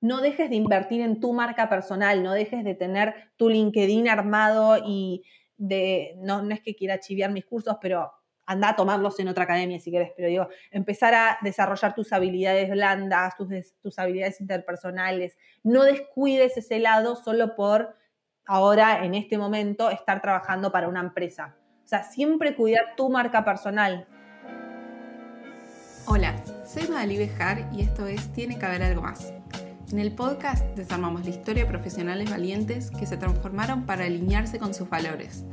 no dejes de invertir en tu marca personal, no dejes de tener tu LinkedIn armado y de, no, no es que quiera chiviar mis cursos, pero anda a tomarlos en otra academia si quieres, pero digo, empezar a desarrollar tus habilidades blandas, tus, tus habilidades interpersonales. No descuides ese lado solo por ahora, en este momento, estar trabajando para una empresa. O sea, siempre cuidar tu marca personal. Hola, soy Madalí y esto es Tiene que haber algo más. En el podcast desarmamos la historia de profesionales valientes que se transformaron para alinearse con sus valores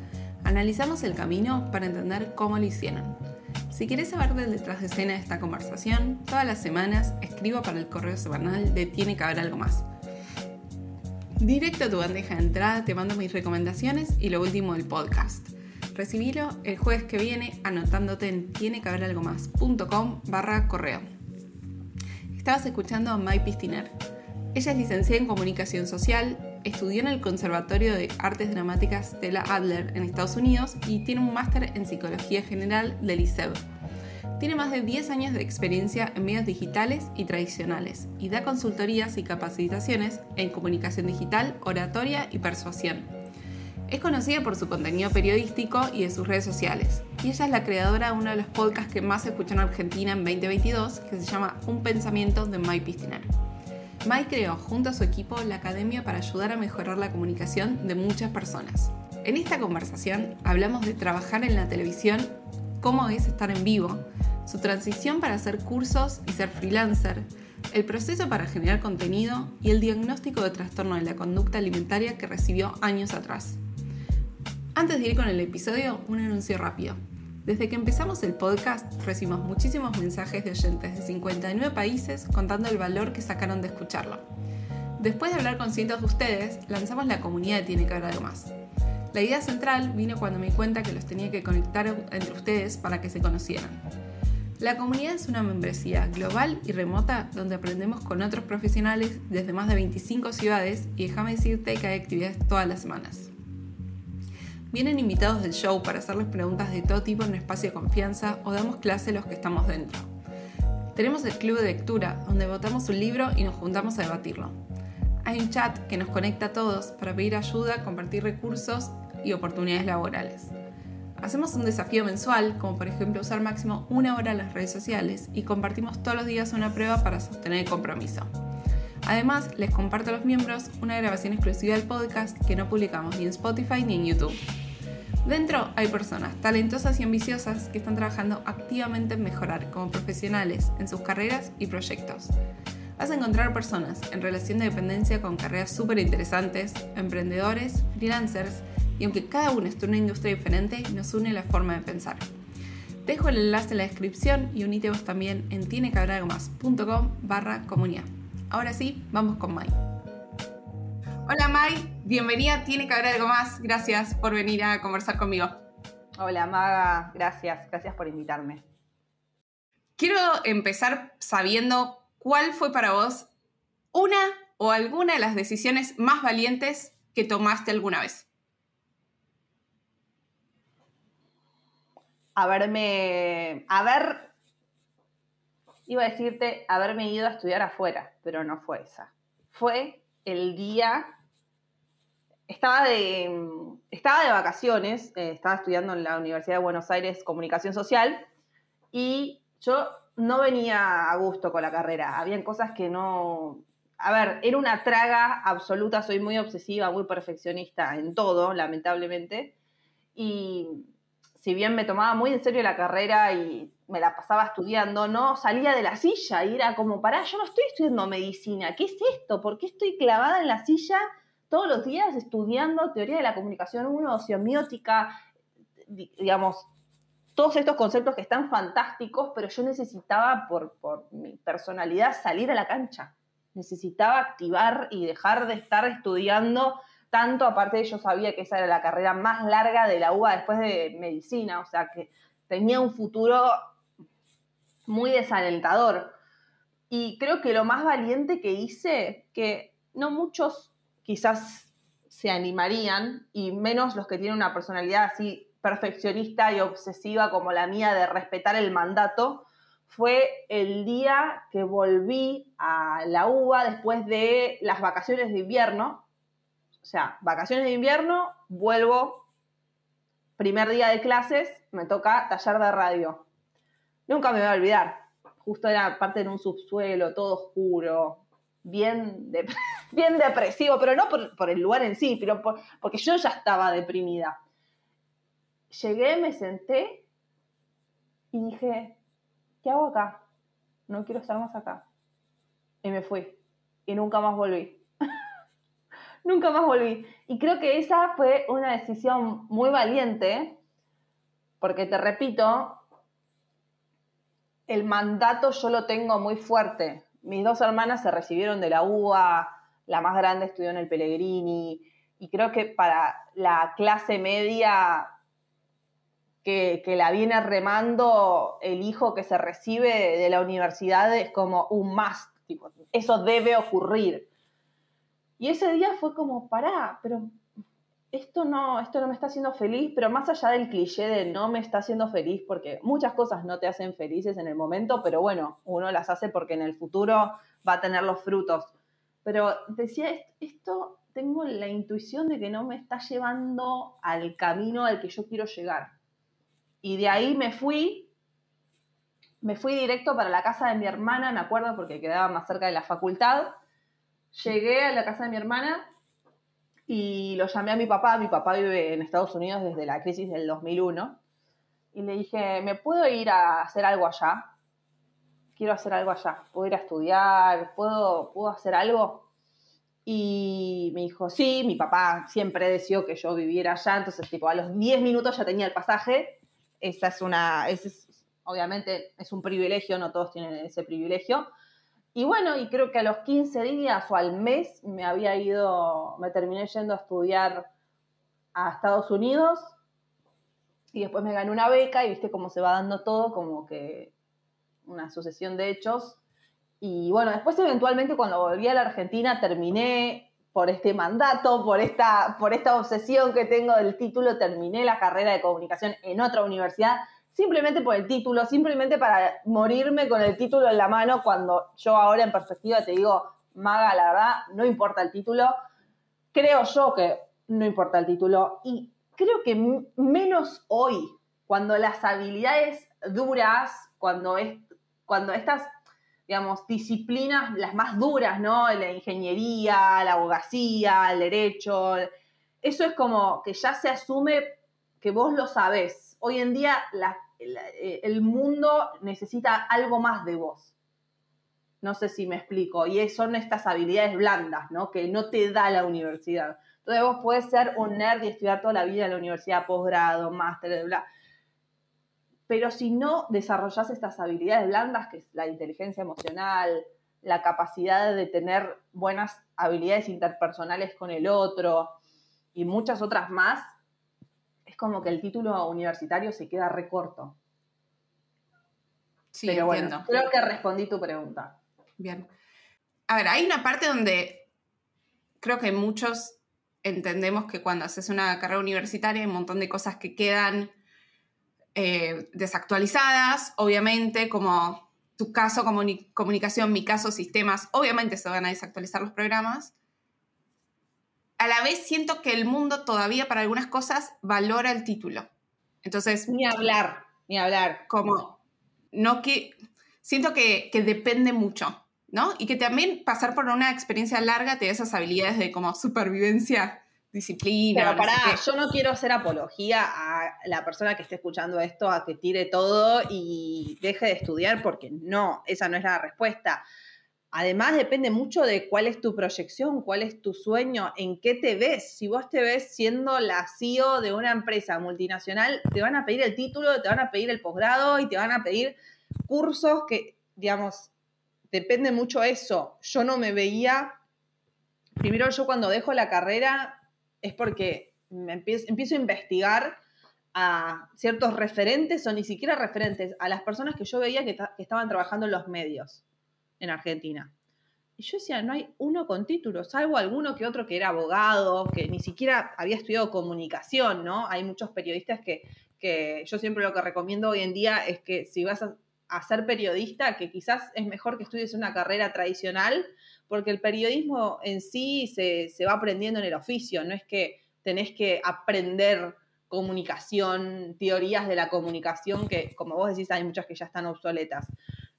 Analizamos el camino para entender cómo lo hicieron. Si quieres saber del detrás de escena de esta conversación, todas las semanas escribo para el correo semanal de Tiene que haber algo más. Directo a tu bandeja de entrada te mando mis recomendaciones y lo último del podcast. Recibilo el jueves que viene anotándote en tienequehaberalgomás.com barra correo. Estabas escuchando a Mai Pistiner. Ella es licenciada en Comunicación Social, estudió en el Conservatorio de Artes Dramáticas Stella Adler en Estados Unidos y tiene un máster en Psicología General del ICEB. Tiene más de 10 años de experiencia en medios digitales y tradicionales y da consultorías y capacitaciones en comunicación digital, oratoria y persuasión. Es conocida por su contenido periodístico y de sus redes sociales, y ella es la creadora de uno de los podcasts que más se escuchó en Argentina en 2022, que se llama Un pensamiento de Mai Pistiner. Mai creó junto a su equipo la academia para ayudar a mejorar la comunicación de muchas personas. En esta conversación hablamos de trabajar en la televisión, cómo es estar en vivo, su transición para hacer cursos y ser freelancer, el proceso para generar contenido y el diagnóstico de trastorno de la conducta alimentaria que recibió años atrás. Antes de ir con el episodio, un anuncio rápido. Desde que empezamos el podcast recibimos muchísimos mensajes de oyentes de 59 países contando el valor que sacaron de escucharlo. Después de hablar con cientos de ustedes, lanzamos la comunidad Tiene que haber algo más. La idea central vino cuando me di cuenta que los tenía que conectar entre ustedes para que se conocieran. La comunidad es una membresía global y remota donde aprendemos con otros profesionales desde más de 25 ciudades y déjame decirte que hay actividades todas las semanas. Vienen invitados del show para hacerles preguntas de todo tipo en un espacio de confianza o damos clase los que estamos dentro. Tenemos el club de lectura, donde votamos un libro y nos juntamos a debatirlo. Hay un chat que nos conecta a todos para pedir ayuda, compartir recursos y oportunidades laborales. Hacemos un desafío mensual, como por ejemplo usar máximo una hora las redes sociales y compartimos todos los días una prueba para sostener el compromiso. Además, les comparto a los miembros una grabación exclusiva del podcast que no publicamos ni en Spotify ni en YouTube. Dentro hay personas talentosas y ambiciosas que están trabajando activamente en mejorar como profesionales en sus carreras y proyectos. Vas a encontrar personas en relación de dependencia con carreras súper interesantes, emprendedores, freelancers, y aunque cada uno esté en una industria diferente, nos une la forma de pensar. Dejo el enlace en la descripción y unite vos también en tienecabralgomás.com barra comunidad. Ahora sí, vamos con Mai. Hola Mai, bienvenida, tiene que haber algo más. Gracias por venir a conversar conmigo. Hola Maga, gracias, gracias por invitarme. Quiero empezar sabiendo cuál fue para vos una o alguna de las decisiones más valientes que tomaste alguna vez. Haberme, haber, iba a decirte, haberme ido a estudiar afuera, pero no fue esa. Fue el día, estaba de, estaba de vacaciones, eh, estaba estudiando en la Universidad de Buenos Aires Comunicación Social y yo no venía a gusto con la carrera, habían cosas que no... A ver, era una traga absoluta, soy muy obsesiva, muy perfeccionista en todo, lamentablemente, y si bien me tomaba muy en serio la carrera y me la pasaba estudiando, no salía de la silla y era como, pará, yo no estoy estudiando medicina, ¿qué es esto? ¿Por qué estoy clavada en la silla todos los días estudiando teoría de la comunicación 1, semiótica, digamos, todos estos conceptos que están fantásticos, pero yo necesitaba, por, mi personalidad, salir a la cancha. Necesitaba activar y dejar de estar estudiando tanto, aparte yo sabía que esa era la carrera más larga de la UBA después de medicina, o sea que tenía un futuro muy desalentador. Y creo que lo más valiente que hice, que no muchos quizás se animarían, y menos los que tienen una personalidad así perfeccionista y obsesiva como la mía de respetar el mandato, fue el día que volví a la UBA después de las vacaciones de invierno. O sea, vacaciones de invierno, vuelvo, primer día de clases, me toca taller de radio. Nunca me voy a olvidar. Justo era parte de un subsuelo, todo oscuro, bien, bien depresivo, pero no por, el lugar en sí, pero porque yo ya estaba deprimida. Llegué, me senté y dije, ¿qué hago acá? No quiero estar más acá. Y me fui. Y nunca más volví. nunca más volví. Y creo que esa fue una decisión muy valiente, porque te repito, el mandato yo lo tengo muy fuerte. Mis dos hermanas se recibieron de la UBA, la más grande estudió en el Pellegrini, y creo que para la clase media que, la viene remando el hijo que se recibe de la universidad es como un must, eso debe ocurrir. Y ese día fue como, pará, pero esto no, esto no me está haciendo feliz, pero más allá del cliché de no me está haciendo feliz, porque muchas cosas no te hacen felices en el momento, pero bueno, uno las hace porque en el futuro va a tener los frutos. Pero decía, esto tengo la intuición de que no me está llevando al camino al que yo quiero llegar. Y de ahí me fui, me fui directo para la casa de mi hermana, me acuerdo porque quedaba más cerca de la facultad. Llegué a la casa de mi hermana y lo llamé a mi papá. Mi papá vive en Estados Unidos desde la crisis del 2001. Y le dije, ¿me puedo ir a hacer algo allá? Quiero hacer algo allá. ¿Puedo ir a estudiar? ¿Puedo, ¿puedo hacer algo? Y me dijo, sí, mi papá siempre deseó que yo viviera allá. Entonces, tipo, a los 10 minutos ya tenía el pasaje esa es una, es, obviamente es un privilegio, no todos tienen ese privilegio. Y bueno, y creo que a los 15 días o al mes me había ido, me terminé yendo a estudiar a Estados Unidos y después me gané una beca y viste cómo se va dando todo, como que una sucesión de hechos. Y bueno, después eventualmente cuando volví a la Argentina terminé por este mandato, por esta, por esta obsesión que tengo del título, terminé la carrera de comunicación en otra universidad, simplemente por el título, simplemente para morirme con el título en la mano cuando yo ahora en perspectiva te digo, Maga, la verdad, no importa el título, creo yo que no importa el título y creo que menos hoy, cuando las habilidades duras, cuando, es, cuando estas digamos, disciplinas las más duras, ¿no? La ingeniería, la abogacía, el derecho. Eso es como que ya se asume que vos lo sabés. Hoy en día eh, el mundo necesita algo más de vos. No sé si me explico. Y son estas habilidades blandas, ¿no? Que no te da la universidad. Entonces vos puedes ser un nerd y estudiar toda la vida en la universidad, posgrado, máster, bla pero si no desarrollas estas habilidades blandas, que es la inteligencia emocional, la capacidad de tener buenas habilidades interpersonales con el otro y muchas otras más, como que el título universitario se queda recorto. Sí, Pero bueno, creo que respondí tu pregunta. Bien. A ver, hay una parte donde creo que muchos entendemos que cuando haces una carrera universitaria hay un montón de cosas que quedan eh, desactualizadas, obviamente, como tu caso comunicación, mi caso sistemas, obviamente se van a desactualizar los programas. A la vez siento que el mundo todavía para algunas cosas valora el título. Entonces... Ni hablar, ni hablar. Como, no que... Siento que, que depende mucho, ¿no? Y que también pasar por una experiencia larga te da esas habilidades de como supervivencia disciplina. Pero pará, yo no quiero hacer apología a la persona que esté escuchando esto a que tire todo y deje de estudiar, porque no, esa no es la respuesta. Además, depende mucho de cuál es tu proyección, cuál es tu sueño, en qué te ves. Si vos te ves siendo la CEO de una empresa multinacional, te van a pedir el título, te van a pedir el posgrado y te van a pedir cursos que, digamos, depende mucho eso. Yo no me veía, primero yo cuando dejo la carrera es porque empiezo, a investigar a ciertos referentes o ni siquiera referentes, a las personas que yo veía que, estaban trabajando en los medios en Argentina. Y yo decía, no hay uno con título, salvo alguno que otro que era abogado, que ni siquiera había estudiado comunicación, ¿no? Hay muchos periodistas que, que yo siempre lo que recomiendo hoy en día es que si vas a, ser periodista, que quizás es mejor que estudies una carrera tradicional, porque el periodismo en sí se, se va aprendiendo en el oficio, no es que tenés que aprender comunicación, teorías de la comunicación, que como vos decís, hay muchas que ya están obsoletas.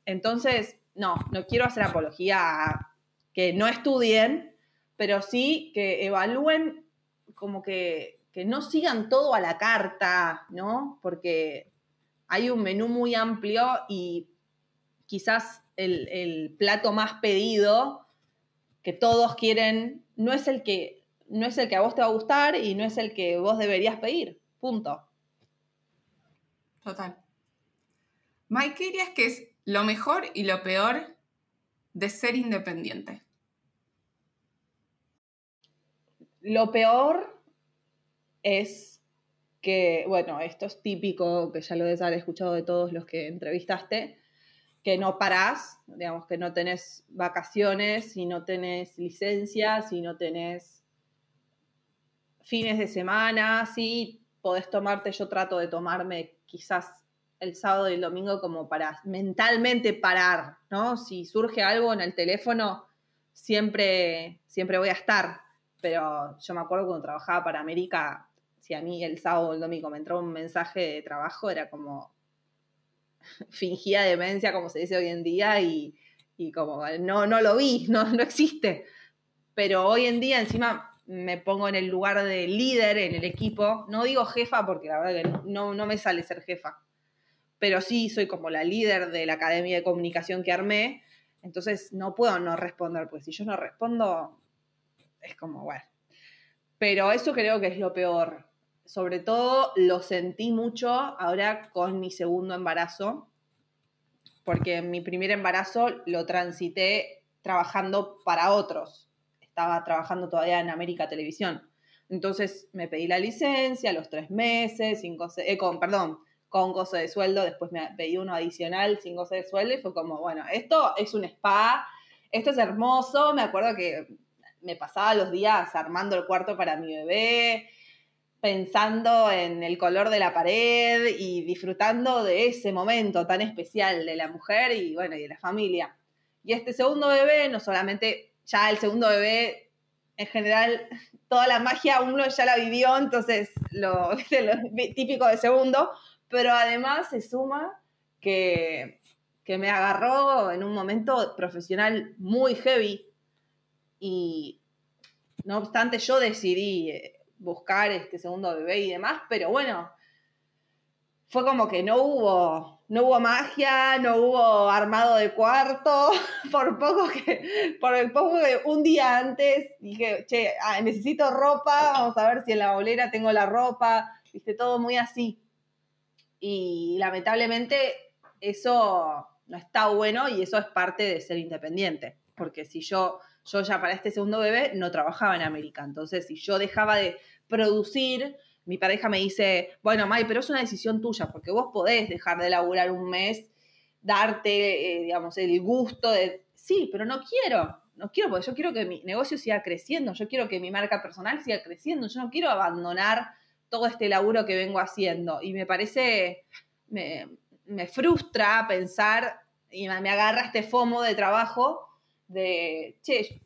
Entonces, no, no quiero hacer apología a que no estudien, pero sí que evalúen como que, que no sigan todo a la carta, ¿no? Porque hay un menú muy amplio y quizás el, plato más pedido que todos quieren no es el que no es el que a vos te va a gustar y no es el que vos deberías pedir. Punto. Total. Mike, ¿qué dirías que es lo mejor y lo peor de ser independiente? Lo peor es que, bueno, esto es típico, que ya lo debes escuchado de todos los que entrevistaste, que no parás, digamos, que no tenés vacaciones, si no tenés licencia, si no tenés fines de semana, sí, podés tomarte, yo trato de tomarme quizás el sábado y el domingo como para mentalmente parar, ¿no? Si surge algo en el teléfono, siempre, siempre voy a estar, pero yo me acuerdo cuando trabajaba para América, si a mí el sábado o el domingo me entró un mensaje de trabajo, era como fingía demencia, como se dice hoy en día, y, como no, no lo vi, no, no existe. Pero hoy en día encima me pongo en el lugar de líder en el equipo. No digo jefa porque la verdad que no, no me sale ser jefa, pero sí soy como la líder de la academia de comunicación que armé. Entonces no puedo no responder, pues si yo no respondo, es como, bueno. Pero eso creo que es lo peor. Sobre todo lo sentí mucho ahora con mi segundo embarazo, porque mi primer embarazo lo transité trabajando para otros estaba trabajando todavía en América Televisión. Entonces me pedí la licencia, los tres meses, sin eh, con, perdón, con goce de sueldo, después me pedí uno adicional sin goce de sueldo y fue como, bueno, esto es un spa, esto es hermoso, me acuerdo que me pasaba los días armando el cuarto para mi bebé, pensando en el color de la pared y disfrutando de ese momento tan especial de la mujer y bueno, y de la familia. Y este segundo bebé no solamente ya el segundo bebé, en general, toda la magia uno ya la vivió, entonces lo, típico de segundo, pero además se suma que, que me agarró en un momento profesional muy heavy y no obstante yo decidí eh, buscar este segundo bebé y demás, pero bueno, fue como que no hubo, no hubo magia, no hubo armado de cuarto, por poco que, por el poco que un día antes dije, che, ah, necesito ropa, vamos a ver si en la bolera tengo la ropa, viste, todo muy así. Y lamentablemente eso no está bueno y eso es parte de ser independiente, porque si yo, yo ya para este segundo bebé no trabajaba en América, entonces si yo dejaba de producir, mi pareja me dice, bueno, May, pero es una decisión tuya, porque vos podés dejar de laburar un mes, darte, eh, digamos, el gusto de, sí, pero no quiero, no quiero, porque yo quiero que mi negocio siga creciendo, yo quiero que mi marca personal siga creciendo, yo no quiero abandonar todo este laburo que vengo haciendo. Y me parece, me, me frustra pensar, y me agarra este fomo de trabajo de, che,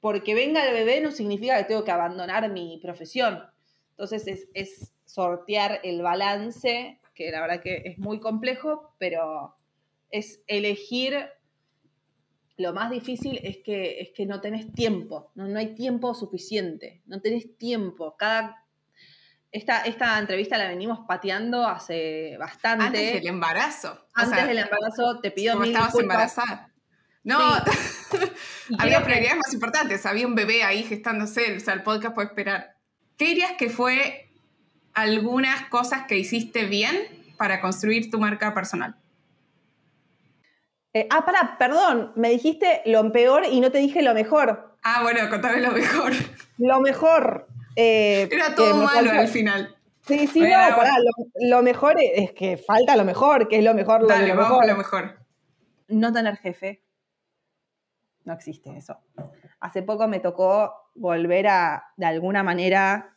porque venga el bebé no significa que tengo que abandonar mi profesión. Entonces es, sortear el balance, que la verdad que es muy complejo, pero es elegir lo más difícil es que, es que no tenés tiempo, no, no, hay tiempo suficiente, no tenés tiempo. Cada, esta, esta entrevista la venimos pateando hace bastante. Antes del embarazo. Antes del embarazo te pido mil estabas embarazada. No, había prioridades más importantes. Había un bebé ahí gestándose, o sea, el podcast puede esperar. ¿Qué dirías que fue algunas cosas que hiciste bien para construir tu marca personal? Eh, ah, para, perdón, me dijiste lo peor y no te dije lo mejor. Ah, bueno, contame lo mejor. Lo mejor. Eh, Era todo malo al final. Sí, sí, no, pará, lo, mejor es que falta lo mejor, que es lo mejor. Lo, Dale, vamos lo mejor. No tener jefe no existe eso. Hace poco me tocó volver a, de alguna manera,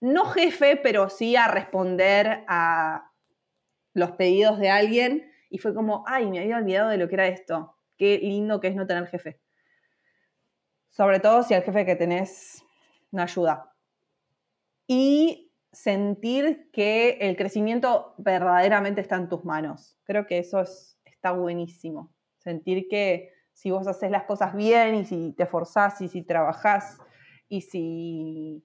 no jefe, pero sí a responder a, los pedidos de alguien y fue como, ay, me había olvidado de lo que era esto. Qué lindo que es no tener jefe. Sobre todo si el jefe que tenés no ayuda. Y sentir que el crecimiento verdaderamente está en tus manos. Creo que eso está buenísimo. Sentir que si vos haces las cosas bien y si te forzás y si trabajás y si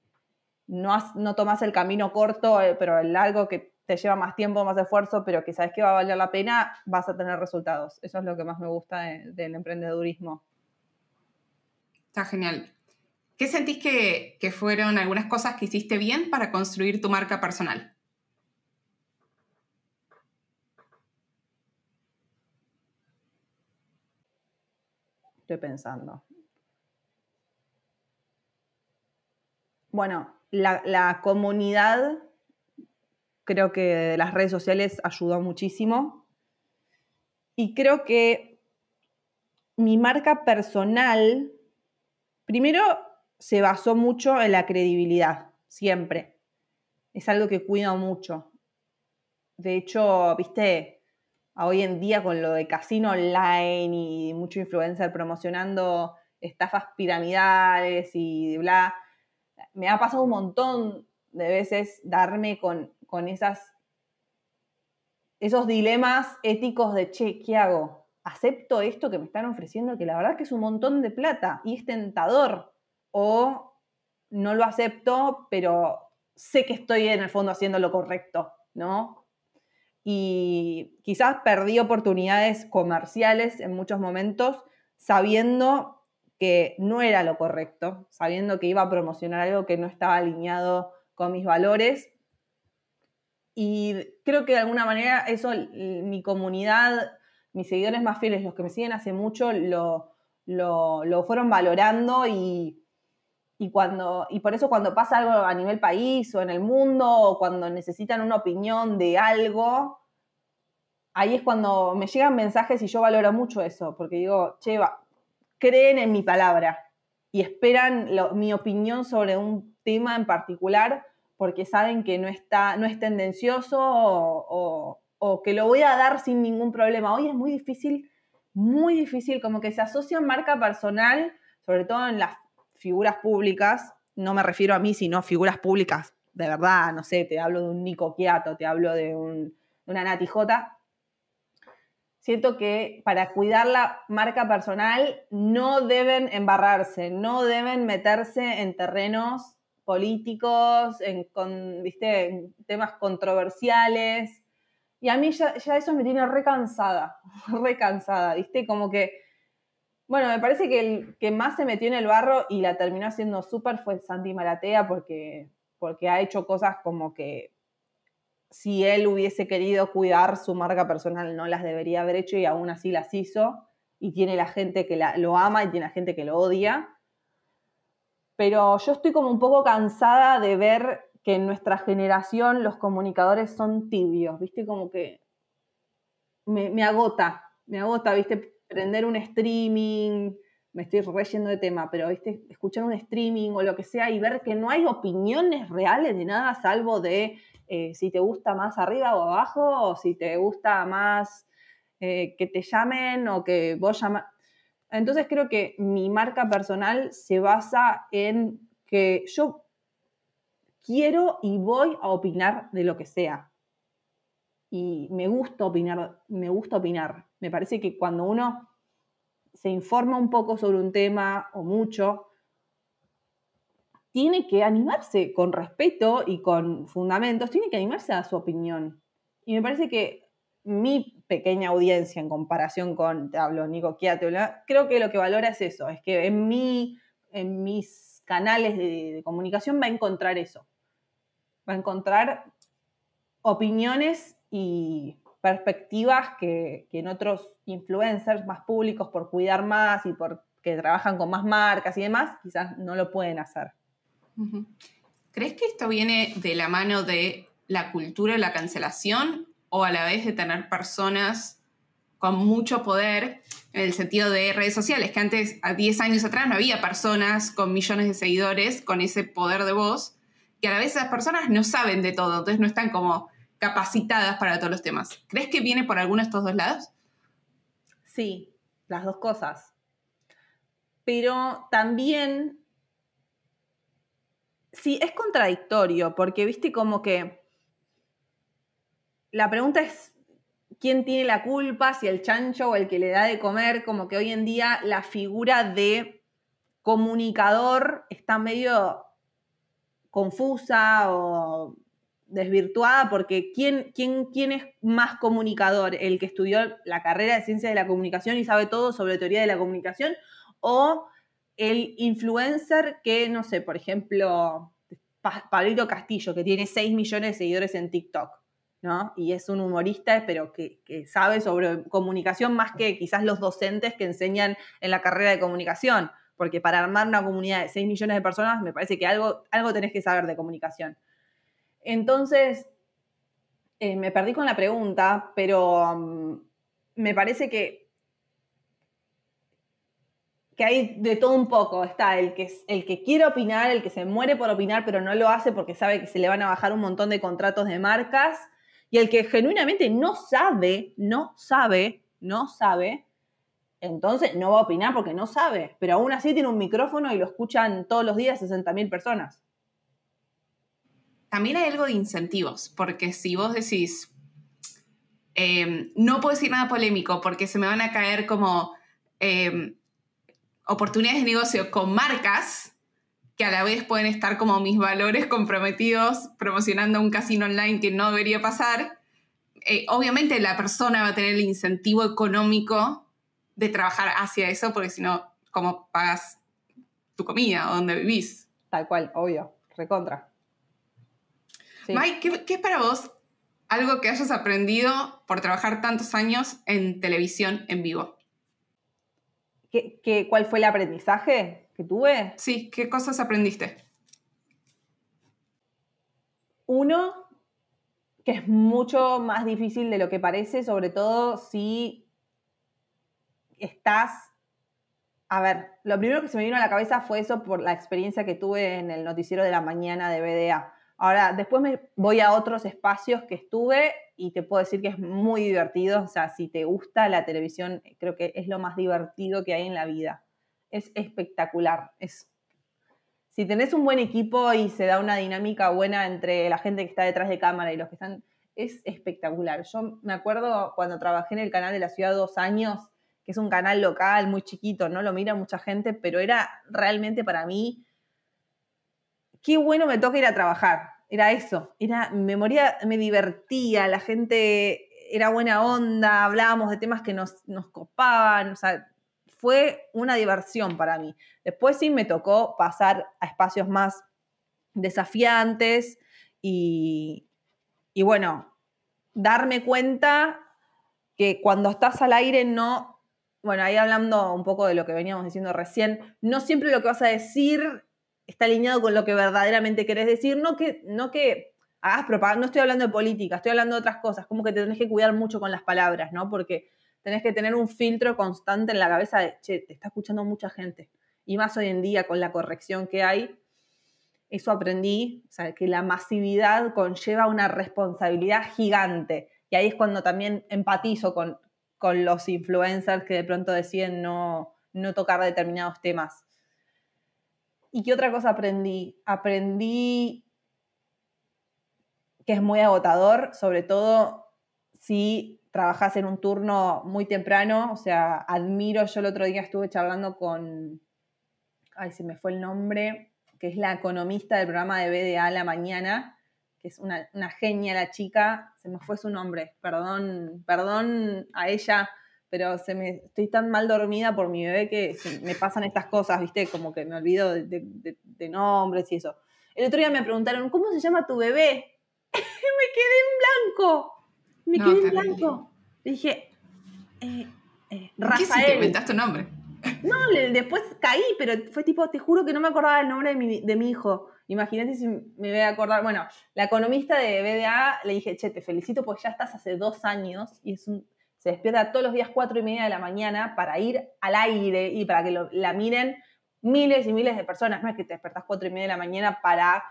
no, no tomás el camino corto, eh, pero el largo que te lleva más tiempo, más esfuerzo, pero que sabes que va a valer la pena, vas a tener resultados. Eso es lo que más me gusta del emprendedurismo. Está genial. ¿Qué sentís que, que fueron algunas cosas que hiciste bien para construir tu marca personal? Estoy pensando. Bueno, la, comunidad, creo que las redes sociales ayudó muchísimo. Y creo que mi marca personal, primero, se basó mucho en la credibilidad, siempre. Es algo que cuido mucho. De hecho, viste, hoy en día con lo de casino online y mucho influencer promocionando estafas piramidales y bla, me ha pasado un montón de veces darme con, esas, esos dilemas éticos de, che, ¿qué hago? ¿Acepto esto que me están ofreciendo? Que la verdad que es un montón de plata y es tentador. O no lo acepto, pero sé que estoy en el fondo haciendo lo correcto, ¿no? Y quizás perdí oportunidades comerciales en muchos momentos sabiendo que no era lo correcto, sabiendo que iba a promocionar algo que no estaba alineado con mis valores. Y creo que de alguna manera eso, mi comunidad, mis seguidores más fieles, los que me siguen hace mucho, lo, lo, fueron valorando y, y, cuando, y por eso cuando pasa algo a nivel país o en el mundo o cuando necesitan una opinión de algo, ahí es cuando me llegan mensajes y yo valoro mucho eso, porque digo, che, va, creen en mi palabra y esperan mi opinión sobre un tema en particular porque saben que no, está, no es tendencioso o, que lo voy a dar sin ningún problema. Hoy es muy difícil, muy difícil, como que se asocia marca personal, sobre todo en las figuras públicas, no me refiero a mí, sino a figuras públicas, de verdad, no sé, te hablo de un Nico Quiato, te hablo de, un, de una Nati J, siento que para cuidar la marca personal no deben embarrarse, no deben meterse en terrenos políticos, en, con, ¿viste? temas controversiales. Y a mí ya, eso me tiene recansada, recansada, ¿viste? Como que, bueno, me parece que el que más se metió en el barro y la terminó haciendo súper fue Santi Maratea porque, porque ha hecho cosas como que si él hubiese querido cuidar su marca personal, no las debería haber hecho y aún así las hizo. Y tiene la gente que lo ama y tiene la gente que lo odia. Pero yo estoy como un poco cansada de ver que en nuestra generación los comunicadores son tibios, ¿viste? Como que me, agota, me agota, ¿viste? Prender un streaming, me estoy reyendo de tema, pero ¿viste? escuchar un streaming o lo que sea y ver que no hay opiniones reales de nada salvo de eh, si te gusta más arriba o abajo, o si te gusta más eh, que te llamen o que vos llamas. Entonces creo que mi marca personal se basa en que yo quiero y voy a opinar de lo que sea. Y me gusta opinar, me gusta opinar. Me parece que cuando uno se informa un poco sobre un tema o mucho, tiene que animarse con respeto y con fundamentos, tiene que animarse a su opinión. Y me parece que mi pequeña audiencia en comparación con, te hablo, Nico Kiate, creo que lo que valora es eso, es que en, mi, en mis canales de, comunicación va a encontrar eso. Va a encontrar opiniones y perspectivas que, que en otros influencers más públicos, por cuidar más y por que trabajan con más marcas y demás, quizás no lo pueden hacer. ¿Crees que esto viene de la mano de la cultura de la cancelación o a la vez de tener personas con mucho poder en el sentido de redes sociales? Que antes, a 10 años atrás, no había personas con millones de seguidores con ese poder de voz, que a la vez esas personas no saben de todo, entonces no están como capacitadas para todos los temas. ¿Crees que viene por alguno de estos dos lados? Sí, las dos cosas. Pero también, sí, es contradictorio, porque viste como que la pregunta es, ¿quién tiene la culpa? Si el chancho o el que le da de comer, como que hoy en día la figura de comunicador está medio confusa o desvirtuada porque ¿quién, quién, ¿quién es más comunicador? ¿El que estudió la carrera de ciencia de la comunicación y sabe todo sobre teoría de la comunicación? ¿O el influencer que, no sé, por ejemplo, Pablito Castillo, que tiene 6 millones de seguidores en TikTok? Y es un humorista, pero que, sabe sobre comunicación más que quizás los docentes que enseñan en la carrera de comunicación porque para armar una comunidad de 6 millones de personas me parece que algo, algo tenés que saber de comunicación. Entonces, eh, me perdí con la pregunta, pero um, me parece que, que hay de todo un poco. Está el que, el que quiere opinar, el que se muere por opinar, pero no lo hace porque sabe que se le van a bajar un montón de contratos de marcas, y el que genuinamente no sabe, no sabe, no sabe entonces no va a opinar porque no sabe, pero aún así tiene un micrófono y lo escuchan todos los días 60.000 personas. También hay algo de incentivos, porque si vos decís, em, no puedo decir nada polémico porque se me van a caer como em, oportunidades de negocio con marcas que a la vez pueden estar como mis valores comprometidos promocionando un casino online que no debería pasar, eh, obviamente la persona va a tener el incentivo económico de trabajar hacia eso, porque si no, ¿cómo pagas tu comida o dónde vivís? Tal cual, obvio, recontra. Mike, ¿qué, es para vos algo que hayas aprendido por trabajar tantos años en televisión en vivo? ¿Qué, qué, cuál fue el aprendizaje que tuve? Sí, ¿qué cosas aprendiste? Uno, que es mucho más difícil de lo que parece, sobre todo si estás, a ver, lo primero que se me vino a la cabeza fue eso por la experiencia que tuve en el noticiero de la mañana de BDA. Ahora, después me voy a otros espacios que estuve y te puedo decir que es muy divertido. O sea, si te gusta la televisión, creo que es lo más divertido que hay en la vida. Es espectacular. Es, si tenés un buen equipo y se da una dinámica buena entre la gente que está detrás de cámara y los que están, es espectacular. Yo me acuerdo cuando trabajé en el canal de la ciudad dos años, que es un canal local muy chiquito, no lo mira mucha gente, pero era realmente para mí, qué bueno me toca ir a trabajar. Era eso, era, me moría, me divertía, la gente era buena onda, hablábamos de temas que nos, nos copaban, o sea, fue una diversión para mí. Después sí me tocó pasar a espacios más desafiantes y, y bueno, darme cuenta que cuando estás al aire no bueno, ahí hablando un poco de lo que veníamos diciendo recién, no siempre lo que vas a decir está alineado con lo que verdaderamente querés decir, no que, no que hagas propaganda, no estoy hablando de política, estoy hablando de otras cosas, como que te tenés que cuidar mucho con las palabras, ¿no? Porque tenés que tener un filtro constante en la cabeza de, che, te está escuchando mucha gente. Y más hoy en día con la corrección que hay, eso aprendí, o sea, que la masividad conlleva una responsabilidad gigante. Y ahí es cuando también empatizo con, con los influencers que de pronto deciden no, tocar determinados temas. ¿Y qué otra cosa aprendí? Aprendí que es muy agotador, sobre todo si trabajas en un turno muy temprano, o sea, admiro, yo el otro día estuve charlando con, ay, se me fue el nombre, que es la economista del programa de BDA La Mañana, que es una, genia la chica, se me fue su nombre, perdón, perdón a ella, pero se me, estoy tan mal dormida por mi bebé que me pasan estas cosas, ¿viste? Como que me olvido de, nombres y eso. El otro día me preguntaron, ¿cómo se llama tu bebé? me quedé en blanco, me quedé en blanco. dije, eh, eh, Rafael. ¿Qué si te inventaste tu nombre? No, después caí, pero fue tipo, te juro que no me acordaba el nombre de mi, de mi hijo. Imagínate si me voy a acordar. Bueno, la economista de BDA le dije, che, te felicito porque ya estás hace dos años y es un, se despierta todos los días cuatro y media de la mañana para ir al aire y para que la miren miles y miles de personas. No es que te despertás cuatro y media de la mañana para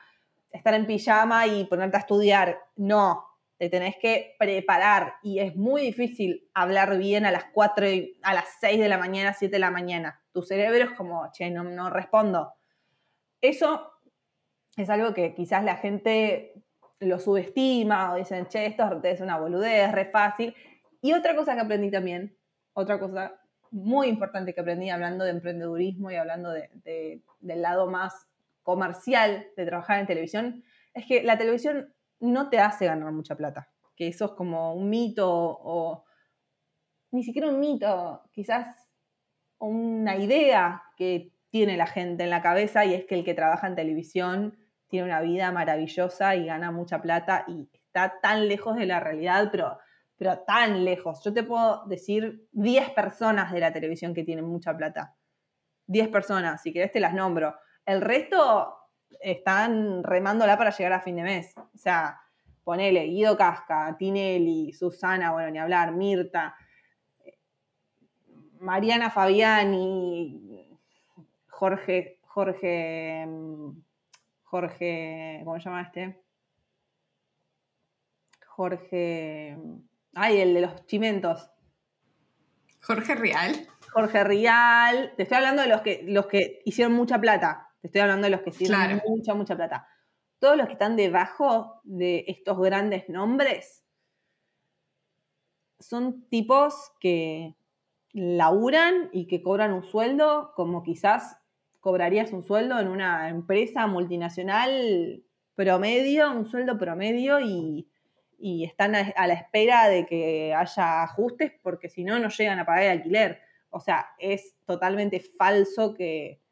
estar en pijama y ponerte a estudiar. No, te tenés que preparar y es muy difícil hablar bien a las 4, a las 6 de la mañana, 7 de la mañana. Tu cerebro es como, che, no, no respondo. Eso es algo que quizás la gente lo subestima o dicen, che, esto es una boludez, es re fácil. Y otra cosa que aprendí también, otra cosa muy importante que aprendí hablando de emprendedurismo y hablando del lado más comercial de trabajar en televisión, es que la televisión no te hace ganar mucha plata. Que eso es como un mito o ni siquiera un mito, quizás una idea que tiene la gente en la cabeza y es que el que trabaja en televisión tiene una vida maravillosa y gana mucha plata y está tan lejos de la realidad, pero, pero tan lejos. Yo te puedo decir 10 personas de la televisión que tienen mucha plata. 10 personas, si querés te las nombro. El resto están remándola para llegar a fin de mes. O sea, ponele Guido Casca, Tinelli, Susana, bueno, ni hablar, Mirta, Mariana Fabiani, Jorge, Jorge, Jorge, ¿cómo se llama este? Jorge, ay, el de los chimentos. Jorge Rial. Jorge Rial, te estoy hablando de los que, los que hicieron mucha plata. Te estoy hablando de los que hicieron mucha, mucha plata. Todos los que están debajo de estos grandes nombres son tipos que laburan y que cobran un sueldo como quizás cobrarías un sueldo en una empresa multinacional promedio, un sueldo promedio y, están a, la espera de que haya ajustes porque si no, no llegan a pagar el alquiler. O sea, es totalmente falso que,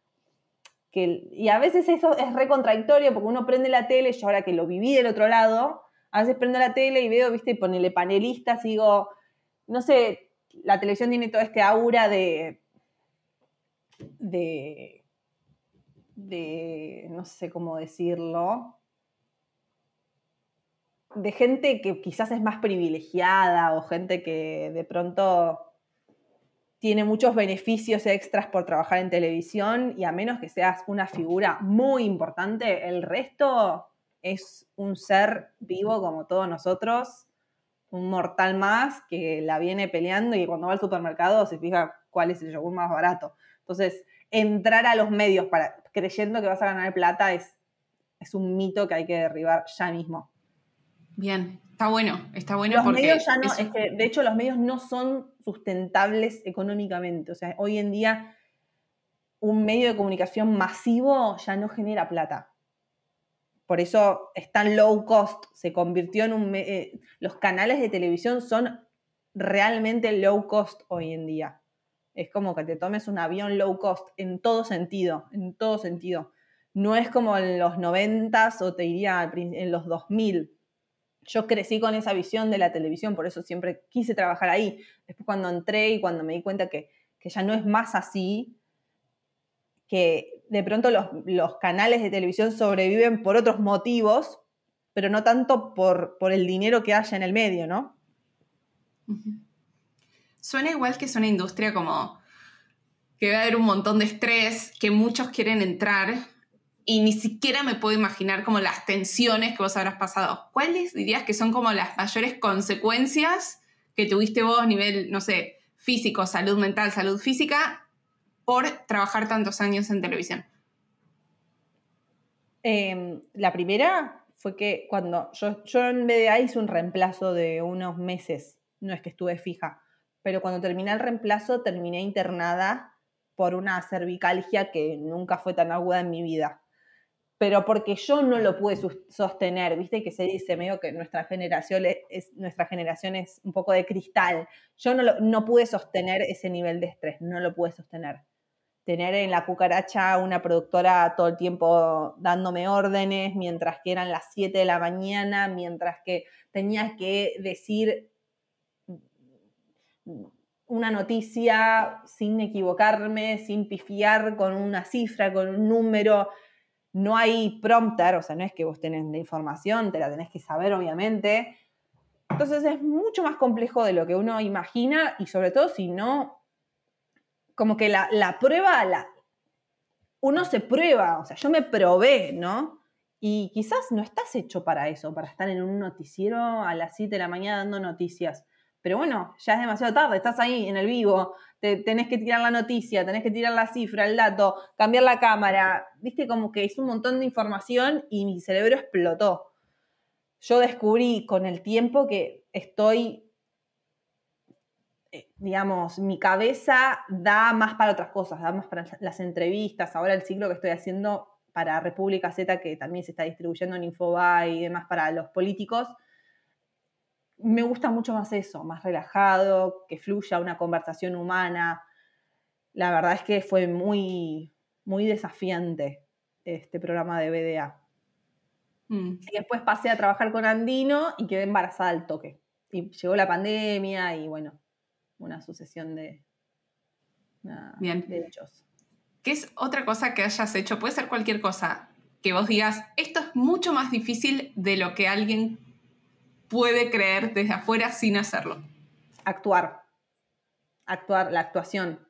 y a veces eso es re contradictorio porque uno prende la tele, yo ahora que lo viví del otro lado, a veces prendo la tele y veo, viste, ponele panelistas y digo, no sé, la televisión tiene todo este aura de, de, de, no sé cómo decirlo, de gente que quizás es más privilegiada o gente que de pronto tiene muchos beneficios extras por trabajar en televisión y a menos que seas una figura muy importante, el resto es un ser vivo como todos nosotros, un mortal más que la viene peleando y cuando va al supermercado se fija cuál es el yogur más barato. Entonces, entrar a los medios para, creyendo que vas a ganar plata es, es un mito que hay que derribar ya mismo. Bien, está bueno, está bueno los porque... Medios ya no, de hecho, los medios no son sustentables económicamente. O sea, hoy en día un medio de comunicación masivo ya no genera plata. Por eso es tan low cost, se convirtió en un... Eh, los canales de televisión son realmente low cost hoy en día. Es como que te tomes un avión low cost en todo sentido, en todo sentido. No es como en los 90 o te diría en los 2000, yo crecí con esa visión de la televisión, por eso siempre quise trabajar ahí. Después cuando entré y cuando me di cuenta que, ya no es más así, que de pronto los, canales de televisión sobreviven por otros motivos, pero no tanto por, por el dinero que haya en el medio, ¿no? Suena igual que es una industria como que va a haber un montón de estrés, que muchos quieren entrar, y ni siquiera me puedo imaginar como las tensiones que vos habrás pasado. ¿Cuáles dirías que son como las mayores consecuencias que tuviste vos a nivel, no sé, físico, salud mental, salud física, por trabajar tantos años en televisión? Em, la primera fue que cuando yo, yo en BDA hice un reemplazo de unos meses, no es que estuve fija, pero cuando terminé el reemplazo terminé internada por una cervicalgia que nunca fue tan aguda en mi vida pero porque yo no lo pude sostener, viste que se dice medio que nuestra generación es, nuestra generación es un poco de cristal. Yo no, no pude sostener ese nivel de estrés, no lo pude sostener. Tener en la cucaracha una productora todo el tiempo dándome órdenes, mientras que eran las 7 de la mañana, mientras que tenía que decir una noticia sin equivocarme, sin pifiar con una cifra, con un número no hay prompter, o sea, no es que vos tenés la información, te la tenés que saber, obviamente. Entonces es mucho más complejo de lo que uno imagina y sobre todo si no, como que la, prueba, la, uno se prueba, o sea, yo me probé, ¿no? Y quizás no estás hecho para eso, para estar en un noticiero a las 7 de la mañana dando noticias. Pero bueno, ya es demasiado tarde, estás ahí en el vivo, te, tenés que tirar la noticia, tenés que tirar la cifra, el dato, cambiar la cámara. Viste como que es un montón de información y mi cerebro explotó. Yo descubrí con el tiempo que estoy, eh, digamos, mi cabeza da más para otras cosas, da más para las entrevistas. Ahora el ciclo que estoy haciendo para República Z, que también se está distribuyendo en Infobae y demás para los políticos, me gusta mucho más eso, más relajado, que fluya una conversación humana. La verdad es que fue muy, muy desafiante este programa de BDA. Mm. Y después pasé a trabajar con Andino y quedé embarazada al toque. Y llegó la pandemia y bueno, una sucesión de, Bien. de hechos. ¿Qué es otra cosa que hayas hecho? Puede ser cualquier cosa que vos digas, esto es mucho más difícil de lo que alguien puede creer desde afuera sin hacerlo. Actuar. Actuar, la actuación.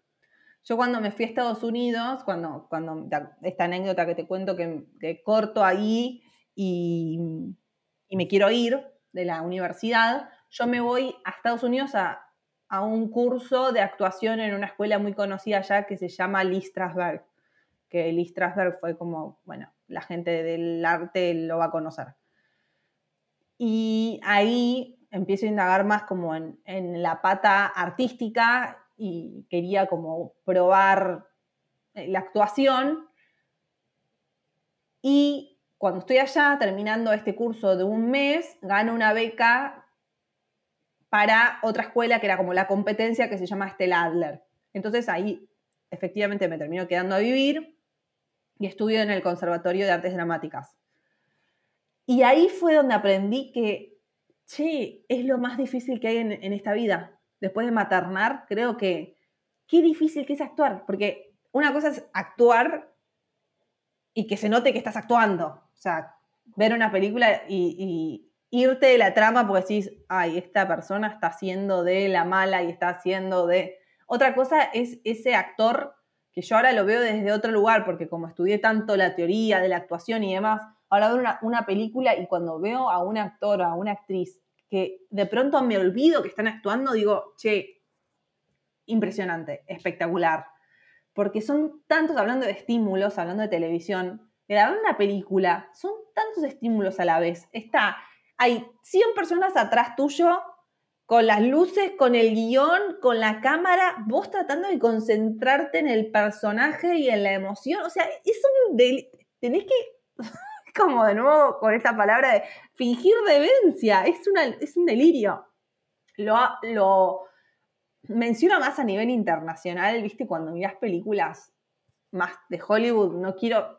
Yo cuando me fui a Estados Unidos, cuando, cuando esta anécdota que te cuento que, corto ahí y, y, me quiero ir de la universidad, yo me voy a Estados Unidos a, a un curso de actuación en una escuela muy conocida allá que se llama Lee Strasberg, que Lee Strasberg fue como, bueno, la gente del arte lo va a conocer. Y ahí empiezo a indagar más como en, la pata artística y quería como probar eh, la actuación. Y cuando estoy allá, terminando este curso de un mes, gano una beca para otra escuela que era como la competencia que se llama Stella Adler. Entonces ahí efectivamente me termino quedando a vivir y estudio en el Conservatorio de Artes Dramáticas. Y ahí fue donde aprendí que, che, es lo más difícil que hay en, esta vida. Después de maternar, creo que qué difícil que es actuar, porque una cosa es actuar y que se note que estás actuando. O sea, ver una película y, irte de la trama porque decís, ay, esta persona está haciendo de la mala y está haciendo de... Otra cosa es ese actor que yo ahora lo veo desde otro lugar, porque como estudié tanto la teoría de la actuación y demás, ahora veo una, una película y cuando veo a un actor o a una actriz que de pronto me olvido que están actuando, digo, che, impresionante, espectacular. Porque son tantos, hablando de estímulos, hablando de televisión, grabar una película, son tantos estímulos a la vez. Está hay 100 personas atrás tuyo con las luces, con el guion, con la cámara, vos tratando de concentrarte en el personaje y en la emoción. O sea, es un tenés que, como de nuevo con esta palabra de fingir demencia, es, una, es un delirio. Lo, lo menciono más a nivel internacional, viste, cuando miras películas más de Hollywood, no quiero,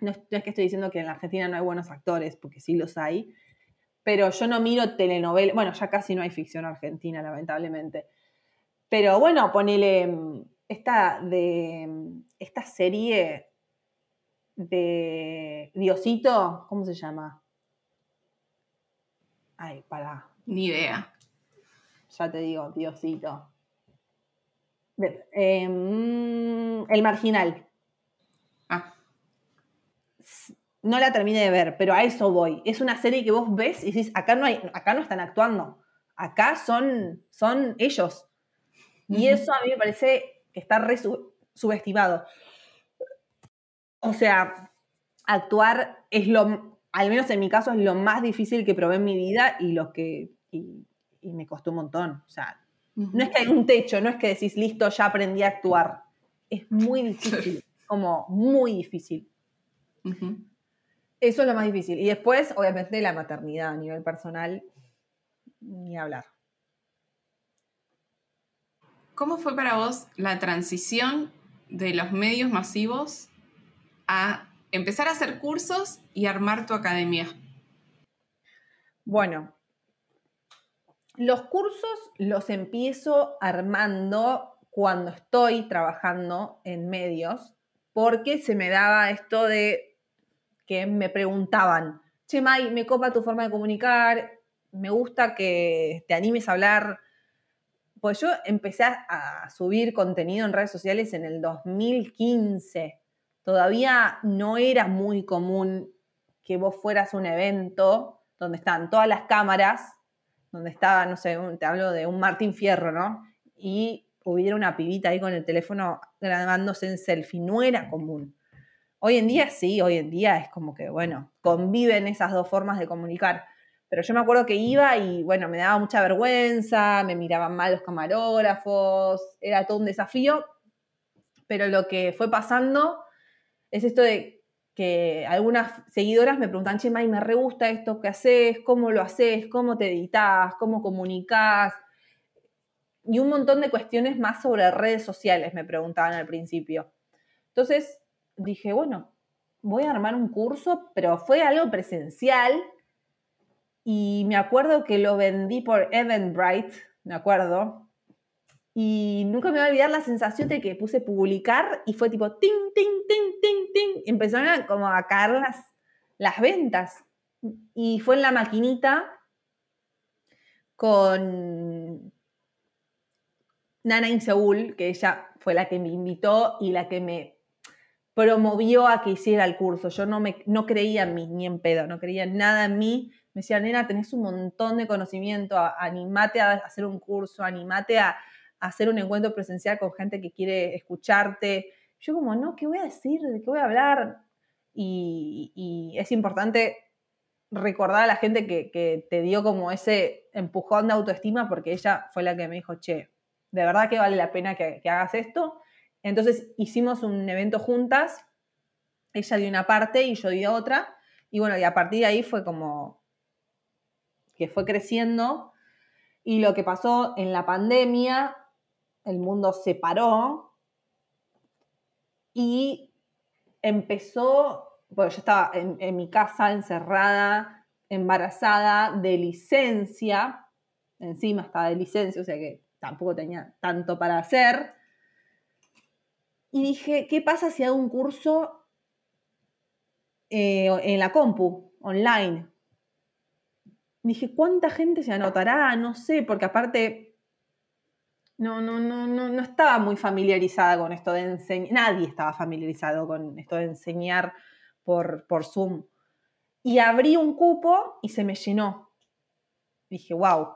no es que estoy diciendo que en la Argentina no hay buenos actores, porque sí los hay, pero yo no miro telenovelas, bueno, ya casi no hay ficción argentina, lamentablemente. Pero bueno, ponele mm, esta, de, mm, esta serie de Diosito, ¿cómo se llama? Ay, para. Ni idea. Ya te digo, Diosito. Em, el marginal. Ah no la terminé de ver, pero a eso voy. Es una serie que vos ves y dices, acá no, hay, acá no están actuando, acá son, son ellos. Y eso a mí me parece que está re subestimado. O sea, actuar es lo, al menos en mi caso, es lo más difícil que probé en mi vida y lo que, y, me costó un montón. O sea, no es que hay un techo, no es que decís, listo, ya aprendí a actuar. Es muy difícil, como muy difícil. Eso es lo más difícil. Y después, obviamente, la maternidad a nivel personal, ni hablar. ¿Cómo fue para vos la transición de los medios masivos empezar a hacer cursos y armar tu academia? Bueno, los cursos los empiezo armando cuando estoy trabajando en medios, porque se me daba esto de que me preguntaban, che, Mai, me copa tu forma de comunicar, me gusta que te animes a hablar. Pues yo empecé a subir contenido en redes sociales en el 2015. Todavía no era muy común que vos fueras a un evento donde están todas las cámaras, donde estaba, no sé, te hablo de un Martín Fierro, ¿no? Y hubiera una pibita ahí con el teléfono grabándose en selfie. No era común. Hoy en día sí, hoy en día es como que, bueno, conviven esas dos formas de comunicar. Pero yo me acuerdo que iba y, bueno, me daba mucha vergüenza, me miraban mal los camarógrafos, era todo un desafío. Pero lo que fue pasando es esto de que algunas seguidoras me preguntan, che, May, me re gusta esto que haces, cómo lo haces, cómo te editas, cómo comunicas, y un montón de cuestiones más sobre redes sociales me preguntaban al principio. Entonces dije, bueno, voy a armar un curso, pero fue algo presencial. Y me acuerdo que lo vendí por Eventbrite, me acuerdo, y nunca me voy a olvidar la sensación de que puse publicar y fue tipo ting, ting, ting, ting, ting. Empezaron a, como a caer las, ventas. Y fue en la maquinita con Nana Inseul, que ella fue la que me invitó y la que me promovió a que hiciera el curso. Yo no, me, no creía en mí, ni en pedo, no creía nada en mí. Me decía, nena, tenés un montón de conocimiento, animate a hacer un curso, animate a, hacer un encuentro presencial con gente que quiere escucharte. Yo como, no, ¿qué voy a decir? ¿De qué voy a hablar? Y, es importante recordar a la gente que, que, te dio como ese empujón de autoestima porque ella fue la que me dijo, che, de verdad que vale la pena que, hagas esto. Entonces hicimos un evento juntas, ella dio una parte y yo di otra, y bueno, y a partir de ahí fue como que fue creciendo, y lo que pasó en la pandemia, el mundo se paró y empezó, bueno, yo estaba en, mi casa encerrada, embarazada, de licencia, encima estaba de licencia, o sea que tampoco tenía tanto para hacer. Y dije, ¿qué pasa si hago un curso eh, en la compu, online? Dije, ¿cuánta gente se anotará? No sé, porque aparte no, no, no, no, no estaba muy familiarizada con esto de enseñar. Nadie estaba familiarizado con esto de enseñar por, por Zoom. Y abrí un cupo y se me llenó. Dije, wow,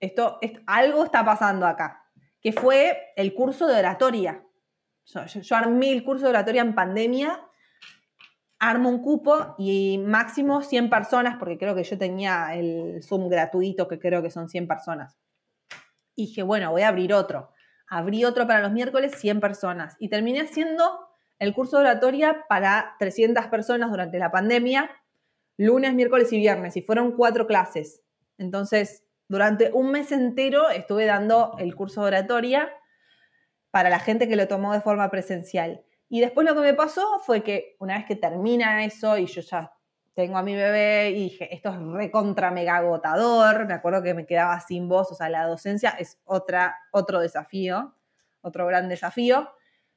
esto, algo está pasando acá, que fue el curso de oratoria. Yo, armé el curso de oratoria en pandemia, armo un cupo y máximo 100 personas, porque creo que yo tenía el Zoom gratuito, que creo que son 100 personas. Y dije, bueno, voy a abrir otro. Abrí otro para los miércoles, 100 personas. Y terminé haciendo el curso de oratoria para 300 personas durante la pandemia, lunes, miércoles y viernes. Y fueron cuatro clases. Entonces, durante un mes entero estuve dando el curso de oratoria para la gente que lo tomó de forma presencial. Y después lo que me pasó fue que una vez que termina eso y yo ya tengo a mi bebé y dije, esto es recontra mega agotador, me acuerdo que me quedaba sin voz, o sea, la docencia es otra, otro desafío, otro gran desafío.